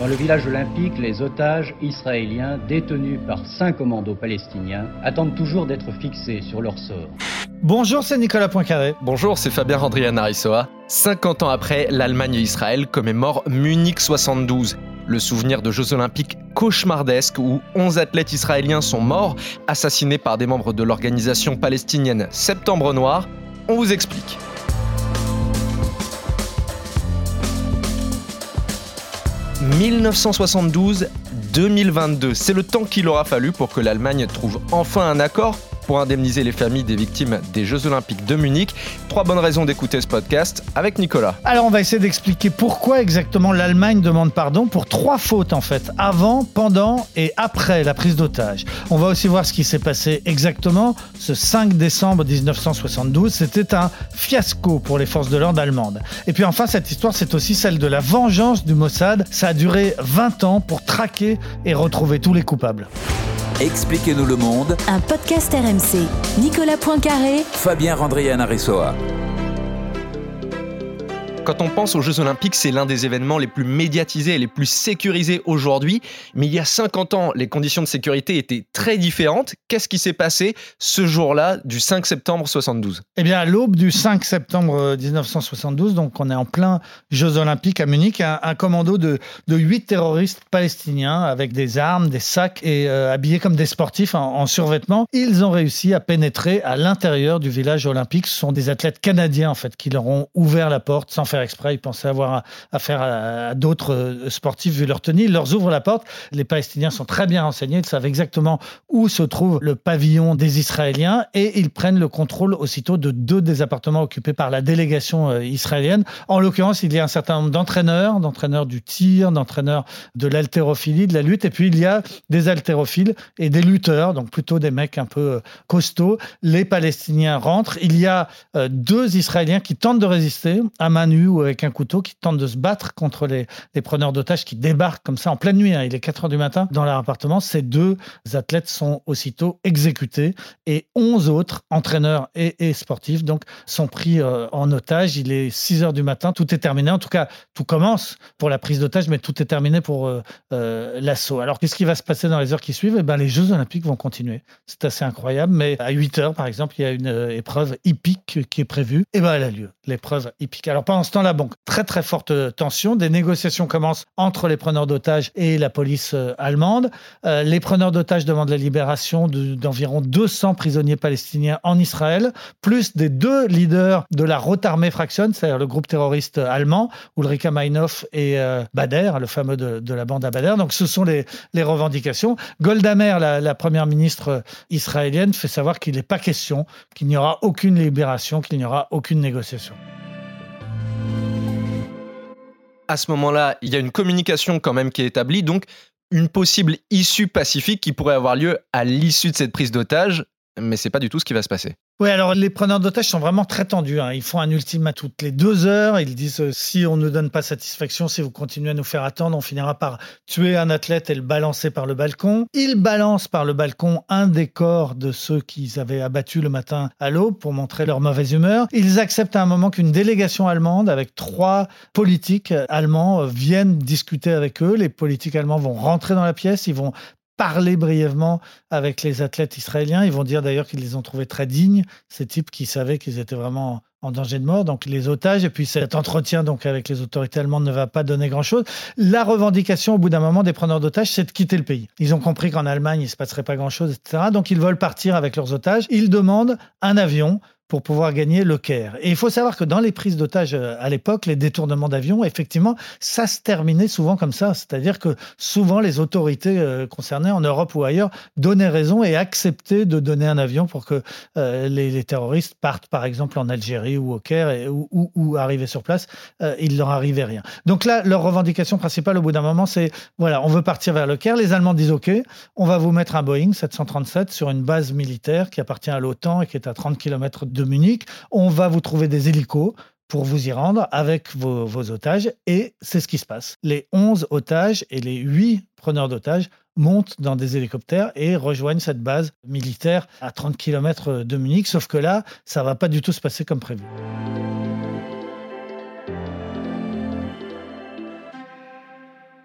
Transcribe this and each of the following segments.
Dans le village olympique, les otages israéliens détenus par cinq commandos palestiniens attendent toujours d'être fixés sur leur sort. Bonjour, c'est Nicolas Poincaré. Bonjour, c'est Fabien Randrian Arissoa. 50 ans après, l'Allemagne et Israël commémorent Munich 72. Le souvenir de Jeux olympiques cauchemardesques où 11 athlètes israéliens sont morts, assassinés par des membres de l'organisation palestinienne Septembre Noir. On vous explique. 1972-2022. C'est le temps qu'il aura fallu pour que l'Allemagne trouve enfin un accord pour indemniser les familles des victimes des Jeux Olympiques de Munich. Trois bonnes raisons d'écouter ce podcast avec Nicolas. Alors on va essayer d'expliquer pourquoi exactement l'Allemagne demande pardon pour trois fautes en fait, avant, pendant et après la prise d'otage. On va aussi voir ce qui s'est passé exactement ce 5 décembre 1972. C'était un fiasco pour les forces de l'ordre allemandes. Et puis enfin, cette histoire, c'est aussi celle de la vengeance du Mossad. Ça a duré 20 ans pour traquer et retrouver tous les coupables. Expliquez-nous le monde. Un podcast RMC. Nicolas Poincaré. Fabien Randrian Aressoa. Quand on pense aux Jeux Olympiques, c'est l'un des événements les plus médiatisés et les plus sécurisés aujourd'hui. Mais il y a 50 ans, les conditions de sécurité étaient très différentes. Qu'est-ce qui s'est passé ce jour-là du 5 septembre 72 Eh bien, à l'aube du 5 septembre 1972, donc on est en plein Jeux Olympiques à Munich, un, un commando de, de 8 terroristes palestiniens avec des armes, des sacs et euh, habillés comme des sportifs en, en survêtement, ils ont réussi à pénétrer à l'intérieur du village olympique. Ce sont des athlètes canadiens en fait qui leur ont ouvert la porte sans faire exprès. Ils pensaient avoir affaire à, à d'autres euh, sportifs vu leur tenue. Ils leur ouvrent la porte. Les Palestiniens sont très bien renseignés. Ils savent exactement où se trouve le pavillon des Israéliens et ils prennent le contrôle aussitôt de deux des appartements occupés par la délégation euh, israélienne. En l'occurrence, il y a un certain nombre d'entraîneurs, d'entraîneurs du tir, d'entraîneurs de l'haltérophilie, de la lutte. Et puis, il y a des haltérophiles et des lutteurs, donc plutôt des mecs un peu euh, costauds. Les Palestiniens rentrent. Il y a deux Israéliens qui tentent de résister à main nue ou avec un couteau qui tente de se battre contre les, les preneurs d'otages qui débarquent comme ça en pleine nuit. Hein. Il est 4 heures du matin dans leur appartement. Ces deux athlètes sont aussitôt exécutés et 11 autres entraîneurs et, sportifs donc sont pris euh, en otage. Il est 6 heures du matin. Tout est terminé. En tout cas, tout commence pour la prise d'otage, mais tout est terminé pour euh, euh, l'assaut. Alors, qu'est-ce qui va se passer dans les heures qui suivent? Eh ben, les Jeux Olympiques vont continuer. C'est assez incroyable. Mais à 8 heures, par exemple, il y a une épreuve hippique qui est prévue. Et ben, elle a lieu. L'épreuve hippique. Alors, pendant ce temps-là, très très forte tension. Des négociations commencent entre les preneurs d'otages et la police euh, allemande. Euh, les preneurs d'otages demandent la libération de- d'environ 200 prisonniers palestiniens en Israël, plus des deux leaders de la Rotarmee Fraction, c'est-à-dire le groupe terroriste allemand, Ulrika Meinhof et euh, Bader, le fameux de, la bande à Bader. Donc ce sont les, revendications. Golda Meir, la, la première ministre israélienne, fait savoir qu'il n'est pas question, qu'il n'y aura aucune libération, qu'il n'y aura aucune négociation. À ce moment-là, il y a une communication quand même qui est établie, donc une possible issue pacifique qui pourrait avoir lieu à l'issue de cette prise d'otage, mais c'est pas du tout ce qui va se passer. Oui, alors les preneurs d'otages sont vraiment très tendus. hein. Ils font un ultimat toutes les deux heures. Ils disent euh, si on ne donne pas satisfaction, si vous continuez à nous faire attendre, on finira par tuer un athlète et le balancer par le balcon. Ils balancent par le balcon un des corps de ceux qu'ils avaient abattus le matin à l'aube pour montrer leur mauvaise humeur. Ils acceptent à un moment qu'une délégation allemande avec trois politiques allemands euh, viennent discuter avec eux. Les politiques allemands vont rentrer dans la pièce, ils vont parler brièvement avec les athlètes israéliens. Ils vont dire d'ailleurs qu'ils les ont trouvés très dignes, ces types qui savaient qu'ils étaient vraiment en danger de mort, donc les otages, et puis cet entretien donc avec les autorités allemandes ne va pas donner grand-chose. La revendication au bout d'un moment des preneurs d'otages, c'est de quitter le pays. Ils ont compris qu'en Allemagne, il ne se passerait pas grand-chose, etc. Donc ils veulent partir avec leurs otages. Ils demandent un avion pour pouvoir gagner le Caire. Et il faut savoir que dans les prises d'otages euh, à l'époque, les détournements d'avions, effectivement, ça se terminait souvent comme ça. C'est-à-dire que souvent les autorités euh, concernées en Europe ou ailleurs donnaient raison et acceptaient de donner un avion pour que euh, les, terroristes partent, par exemple, en Algérie ou au Caire ou, ou, sur place. il leur arrivait rien. Donc là, leur revendication principale au bout d'un moment, c'est voilà, on veut partir vers le Caire. Les Allemands disent OK, on va vous mettre un Boeing 737 sur une base militaire qui appartient à l'OTAN et qui est à 30 km de Munich. On va vous trouver des hélicos pour vous y rendre avec vos, otages. Et c'est ce qui se passe. Les 11 otages et les 8 preneurs d'otages montent dans des hélicoptères et rejoignent cette base militaire à 30 km de Munich. Sauf que là, ça va pas du tout se passer comme prévu.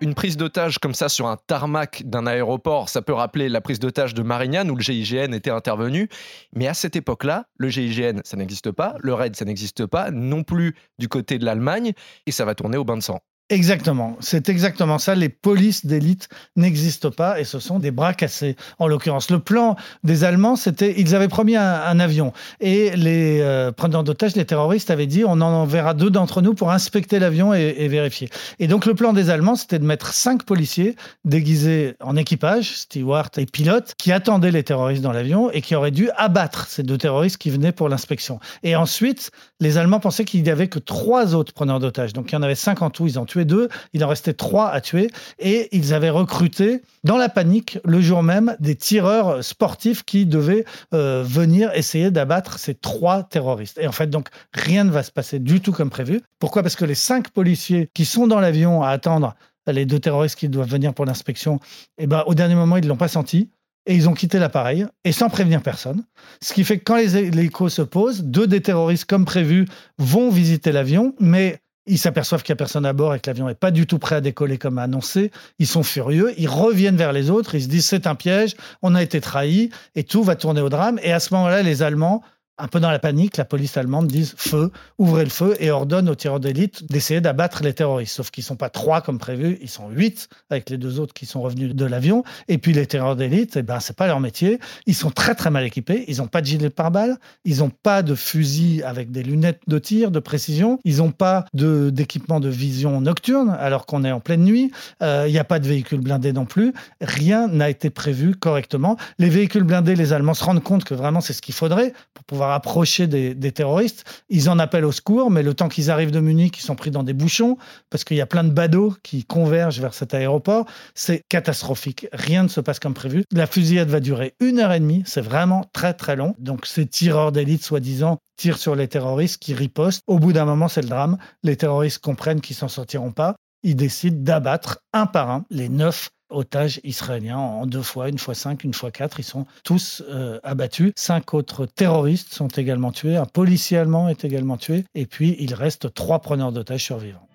Une prise d'otage comme ça sur un tarmac d'un aéroport, ça peut rappeler la prise d'otage de Marignane où le GIGN était intervenu. Mais à cette époque-là, le GIGN, ça n'existe pas, le RAID, ça n'existe pas, non plus du côté de l'Allemagne, et ça va tourner au bain de sang. Exactement, c'est exactement ça. Les polices d'élite n'existent pas et ce sont des bras cassés. En l'occurrence, le plan des Allemands, c'était ils avaient promis un, avion et les euh, preneurs d'otages, les terroristes, avaient dit on en enverra deux d'entre nous pour inspecter l'avion et, vérifier. Et donc le plan des Allemands, c'était de mettre cinq policiers déguisés en équipage, steward et pilote, qui attendaient les terroristes dans l'avion et qui auraient dû abattre ces deux terroristes qui venaient pour l'inspection. Et ensuite, les Allemands pensaient qu'il n'y avait que trois autres preneurs d'otages. Donc il y en avait cinq en tout, ils ont deux, il en restait trois à tuer, et ils avaient recruté, dans la panique, le jour même, des tireurs sportifs qui devaient euh, venir essayer d'abattre ces trois terroristes. Et en fait, donc, rien ne va se passer du tout comme prévu. Pourquoi? Parce que les cinq policiers qui sont dans l'avion à attendre les deux terroristes qui doivent venir pour l'inspection, eh ben, au dernier moment, ils ne l'ont pas senti et ils ont quitté l'appareil et sans prévenir personne. Ce qui fait que quand les échos se posent, deux des terroristes, comme prévu, vont visiter l'avion, mais ils s'aperçoivent qu'il n'y a personne à bord et que l'avion n'est pas du tout prêt à décoller comme annoncé. Ils sont furieux. Ils reviennent vers les autres. Ils se disent c'est un piège. On a été trahis et tout va tourner au drame. Et à ce moment-là, les Allemands un peu dans la panique, la police allemande dit feu, ouvrez le feu et ordonne aux tireurs d'élite d'essayer d'abattre les terroristes. Sauf qu'ils ne sont pas trois comme prévu, ils sont huit avec les deux autres qui sont revenus de l'avion. Et puis les tireurs d'élite, eh ben, c'est pas leur métier. Ils sont très très mal équipés. Ils n'ont pas de gilet pare-balles, ils n'ont pas de fusil avec des lunettes de tir de précision, ils n'ont pas d'équipement de, vision nocturne alors qu'on est en pleine nuit. Euh, il n'y a pas de véhicules blindés non plus. Rien n'a été prévu correctement. Les véhicules blindés, les Allemands se rendent compte que vraiment c'est ce qu'il faudrait pour pouvoir approcher des, terroristes. Ils en appellent au secours, mais le temps qu'ils arrivent de Munich, ils sont pris dans des bouchons parce qu'il y a plein de badauds qui convergent vers cet aéroport. C'est catastrophique. Rien ne se passe comme prévu. La fusillade va durer une heure et demie. C'est vraiment très très long. Donc ces tireurs d'élite, soi-disant, tirent sur les terroristes qui ripostent. Au bout d'un moment, c'est le drame. Les terroristes comprennent qu'ils s'en sortiront pas. Ils décident d'abattre un par un les neuf otages israéliens en deux fois, une fois cinq, une fois quatre. Ils sont tous euh, abattus. Cinq autres terroristes sont également tués. Un policier allemand est également tué. Et puis, il reste trois preneurs d'otages survivants.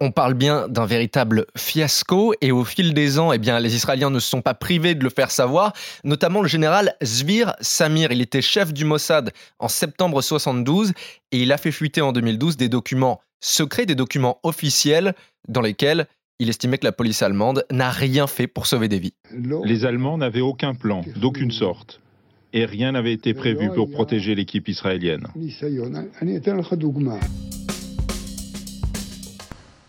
On parle bien d'un véritable fiasco et au fil des ans, eh bien, les Israéliens ne se sont pas privés de le faire savoir, notamment le général Zvir Samir. Il était chef du Mossad en septembre 72 et il a fait fuiter en 2012 des documents secrets, des documents officiels dans lesquels il estimait que la police allemande n'a rien fait pour sauver des vies. Les Allemands n'avaient aucun plan, d'aucune sorte. Et rien n'avait été prévu pour protéger l'équipe israélienne.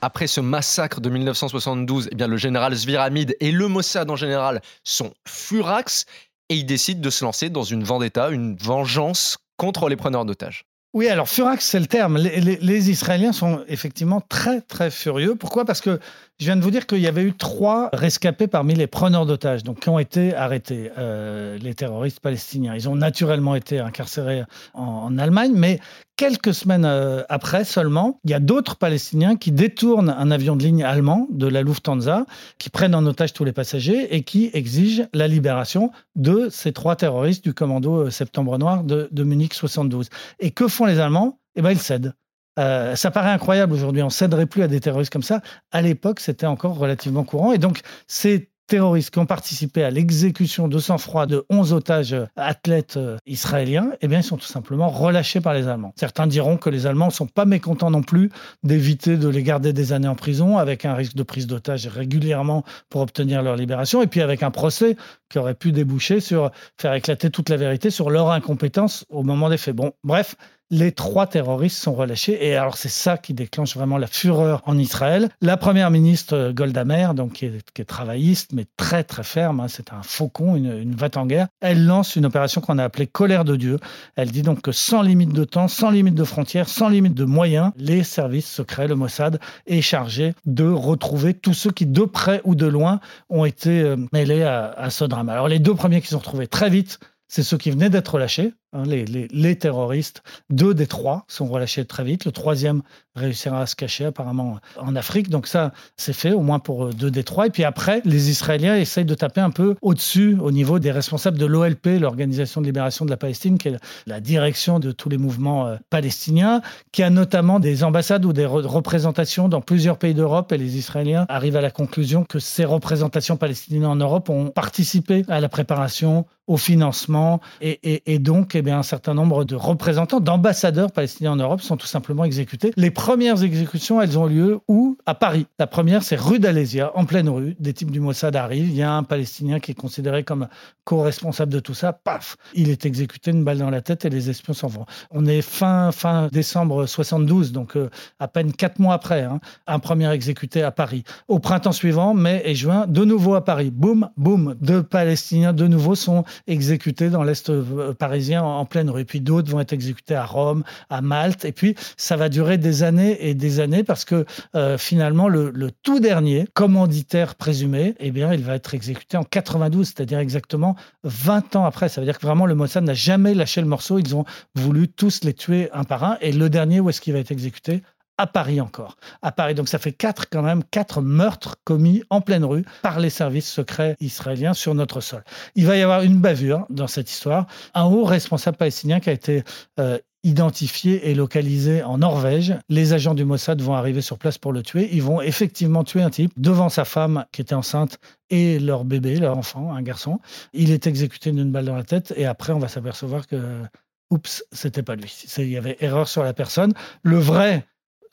Après ce massacre de 1972, eh bien, le général Zviramid et le Mossad en général sont furax et ils décident de se lancer dans une vendetta, une vengeance contre les preneurs d'otages. Oui, alors furax, c'est le terme. Les, Israéliens sont effectivement très, très furieux. Pourquoi? Parce que je viens de vous dire qu'il y avait eu trois rescapés parmi les preneurs d'otages, donc qui ont été arrêtés, euh, les terroristes palestiniens. Ils ont naturellement été incarcérés en, Allemagne, mais quelques semaines euh, après seulement, il y a d'autres Palestiniens qui détournent un avion de ligne allemand de la Lufthansa, qui prennent en otage tous les passagers et qui exigent la libération de ces trois terroristes du commando euh, Septembre Noir de, de Munich 72. Et que font les Allemands? Eh bien, ils cèdent. Euh, ça paraît incroyable aujourd'hui, on céderait plus à des terroristes comme ça. À l'époque, c'était encore relativement courant. Et donc, ces terroristes qui ont participé à l'exécution de sang-froid de 11 otages euh, athlètes euh, israéliens, eh bien, ils sont tout simplement relâchés par les Allemands. Certains diront que les Allemands ne sont pas mécontents non plus d'éviter de les garder des années en prison avec un risque de prise d'otages régulièrement pour obtenir leur libération et puis avec un procès qui aurait pu déboucher sur faire éclater toute la vérité sur leur incompétence au moment des faits. Bon, bref, les trois terroristes sont relâchés. Et alors, c'est ça qui déclenche vraiment la fureur en Israël. La première ministre euh, Golda Meir, donc, qui est, travailliste, mais très, très ferme, hein, c'est un faucon, une, une en guerre, elle lance une opération qu'on a appelée Colère de Dieu. Elle dit donc que sans limite de temps, sans limite de frontières, sans limite de moyens, les services secrets, le Mossad, est chargé de retrouver tous ceux qui, de près ou de loin, ont été euh, mêlés à, à ce drame. Alors, les deux premiers qui sont retrouvés très vite, c'est ceux qui venaient d'être relâchés, Hein, les, terroristes. Deux des trois sont relâchés très vite. Le troisième réussira à se cacher apparemment en Afrique. Donc ça, c'est fait, au moins pour euh, deux des trois. Et puis après, les Israéliens essayent de taper un peu au-dessus, au niveau des responsables de l'OLP, l'Organisation de libération de la Palestine, qui est la direction de tous les mouvements euh, palestiniens, qui a notamment des ambassades ou des représentations dans plusieurs pays d'Europe. Et les Israéliens arrivent à la conclusion que ces représentations palestiniennes en Europe ont participé à la préparation, au financement et, donc eh un certain nombre de représentants, d'ambassadeurs palestiniens en Europe sont tout simplement exécutés. Les premières exécutions, elles ont lieu où? À Paris. La première, c'est rue d'Alésia, en pleine rue. Des types du Mossad arrivent. Il y a un Palestinien qui est considéré comme co-responsable de tout ça. Paf Il est exécuté, une balle dans la tête et les espions s'en vont. On est fin, fin décembre 72, donc euh, à peine quatre mois après. Hein. un premier exécuté à Paris. Au printemps suivant, mai et juin, de nouveau à Paris. Boum, boum. Deux Palestiniens de nouveau sont exécutés dans l'Est euh, parisien en pleine rue. Et puis d'autres vont être exécutés à Rome, à Malte. Et puis ça va durer des années et des années parce que euh, finalement, le, tout dernier commanditaire présumé, eh bien, il va être exécuté en 92, c'est-à-dire exactement 20 ans après. Ça veut dire que vraiment le Mossad n'a jamais lâché le morceau. Ils ont voulu tous les tuer un par un. Et le dernier, où est-ce qu'il va être exécuté? À Paris encore. À Paris. Donc ça fait quatre quand même, quatre meurtres commis en pleine rue par les services secrets israéliens sur notre sol. Il va y avoir une bavure dans cette histoire. Un haut responsable palestinien qui a été euh, identifié et localisé en Norvège. Les agents du Mossad vont arriver sur place pour le tuer. Ils vont effectivement tuer un type devant sa femme qui était enceinte et leur bébé, leur enfant, un garçon. Il est exécuté d'une balle dans la tête et après on va s'apercevoir que oups, c'était pas lui. Il y avait erreur sur la personne. Le vrai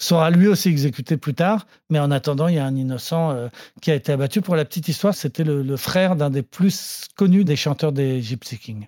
sera lui aussi exécuté plus tard. Mais en attendant, il y a un innocent euh, qui a été abattu. Pour la petite histoire, c'était le, le, frère d'un des plus connus des chanteurs des Gypsy Kings.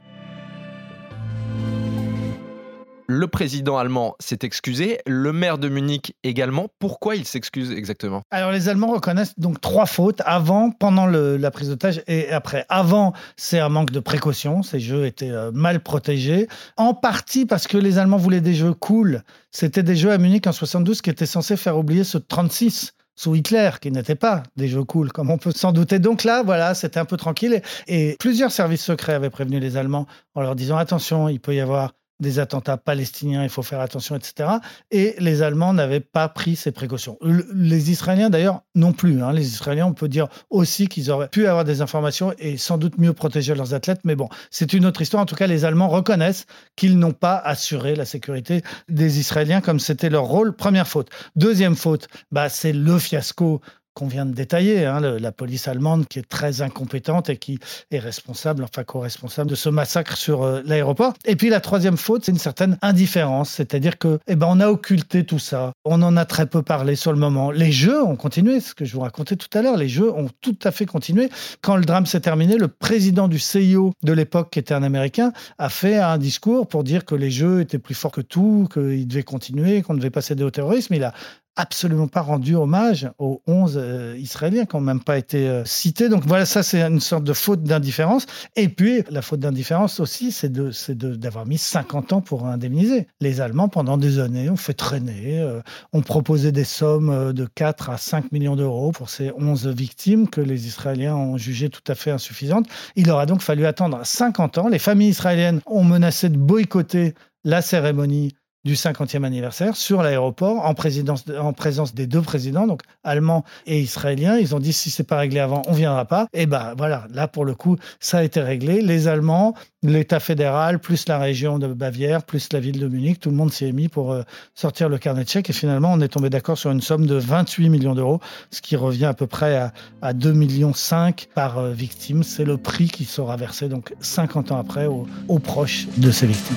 Le président allemand s'est excusé, le maire de Munich également. Pourquoi il s'excuse exactement? Alors les Allemands reconnaissent donc trois fautes avant, pendant la prise d'otage et après. Avant, c'est un manque de précaution, ces jeux étaient euh, mal protégés, en partie parce que les Allemands voulaient des jeux cool. C'était des jeux à Munich en 72 qui étaient censés faire oublier ce 36 sous Hitler, qui n'étaient pas des jeux cool, comme on peut s'en douter. Donc là, voilà, c'était un peu tranquille. Et plusieurs services secrets avaient prévenu les Allemands en leur disant attention, il peut y avoir des attentats palestiniens, il faut faire attention, etc. Et les Allemands n'avaient pas pris ces précautions. Les Israéliens, d'ailleurs, non plus. Hein. Les Israéliens, on peut dire aussi qu'ils auraient pu avoir des informations et sans doute mieux protéger leurs athlètes. Mais bon, c'est une autre histoire. En tout cas, les Allemands reconnaissent qu'ils n'ont pas assuré la sécurité des Israéliens comme c'était leur rôle. Première faute. Deuxième faute, bah, c'est le fiasco qu'on vient de détailler, hein, la police allemande qui est très incompétente et qui est responsable, enfin co-responsable de ce massacre sur euh, l'aéroport. Et puis la troisième faute, c'est une certaine indifférence, c'est-à-dire que, eh ben, on a occulté tout ça, on en a très peu parlé sur le moment. Les jeux ont continué, ce que je vous racontais tout à l'heure, les jeux ont tout à fait continué. Quand le drame s'est terminé, le président du CIO de l'époque, qui était un Américain, a fait un discours pour dire que les jeux étaient plus forts que tout, qu'ils devaient continuer, qu'on devait pas céder au terrorisme. Il a absolument pas rendu hommage aux 11 euh, Israéliens qui n'ont même pas été euh, cités. Donc voilà, ça c'est une sorte de faute d'indifférence. Et puis la faute d'indifférence aussi, c'est d'avoir mis 50 ans pour indemniser. Les Allemands, pendant des années, ont fait traîner, euh, ont proposé des sommes de 4 à 5 millions d'euros pour ces 11 victimes que les Israéliens ont jugées tout à fait insuffisantes. Il aura donc fallu attendre 50 ans. Les familles israéliennes ont menacé de boycotter la cérémonie du 50e anniversaire sur l'aéroport en, présence des deux présidents, donc allemand et israélien. Ils ont dit si c'est pas réglé avant, on viendra pas. Et ben voilà, là pour le coup, ça a été réglé. Les Allemands, l'État fédéral, plus la région de Bavière, plus la ville de Munich, tout le monde s'y est mis pour euh, sortir le carnet de chèques. Et finalement, on est tombé d'accord sur une somme de 28 millions d'euros, ce qui revient à peu près à, à 2,5 millions par euh, victime. C'est le prix qui sera versé donc 50 ans après aux proches de ces victimes.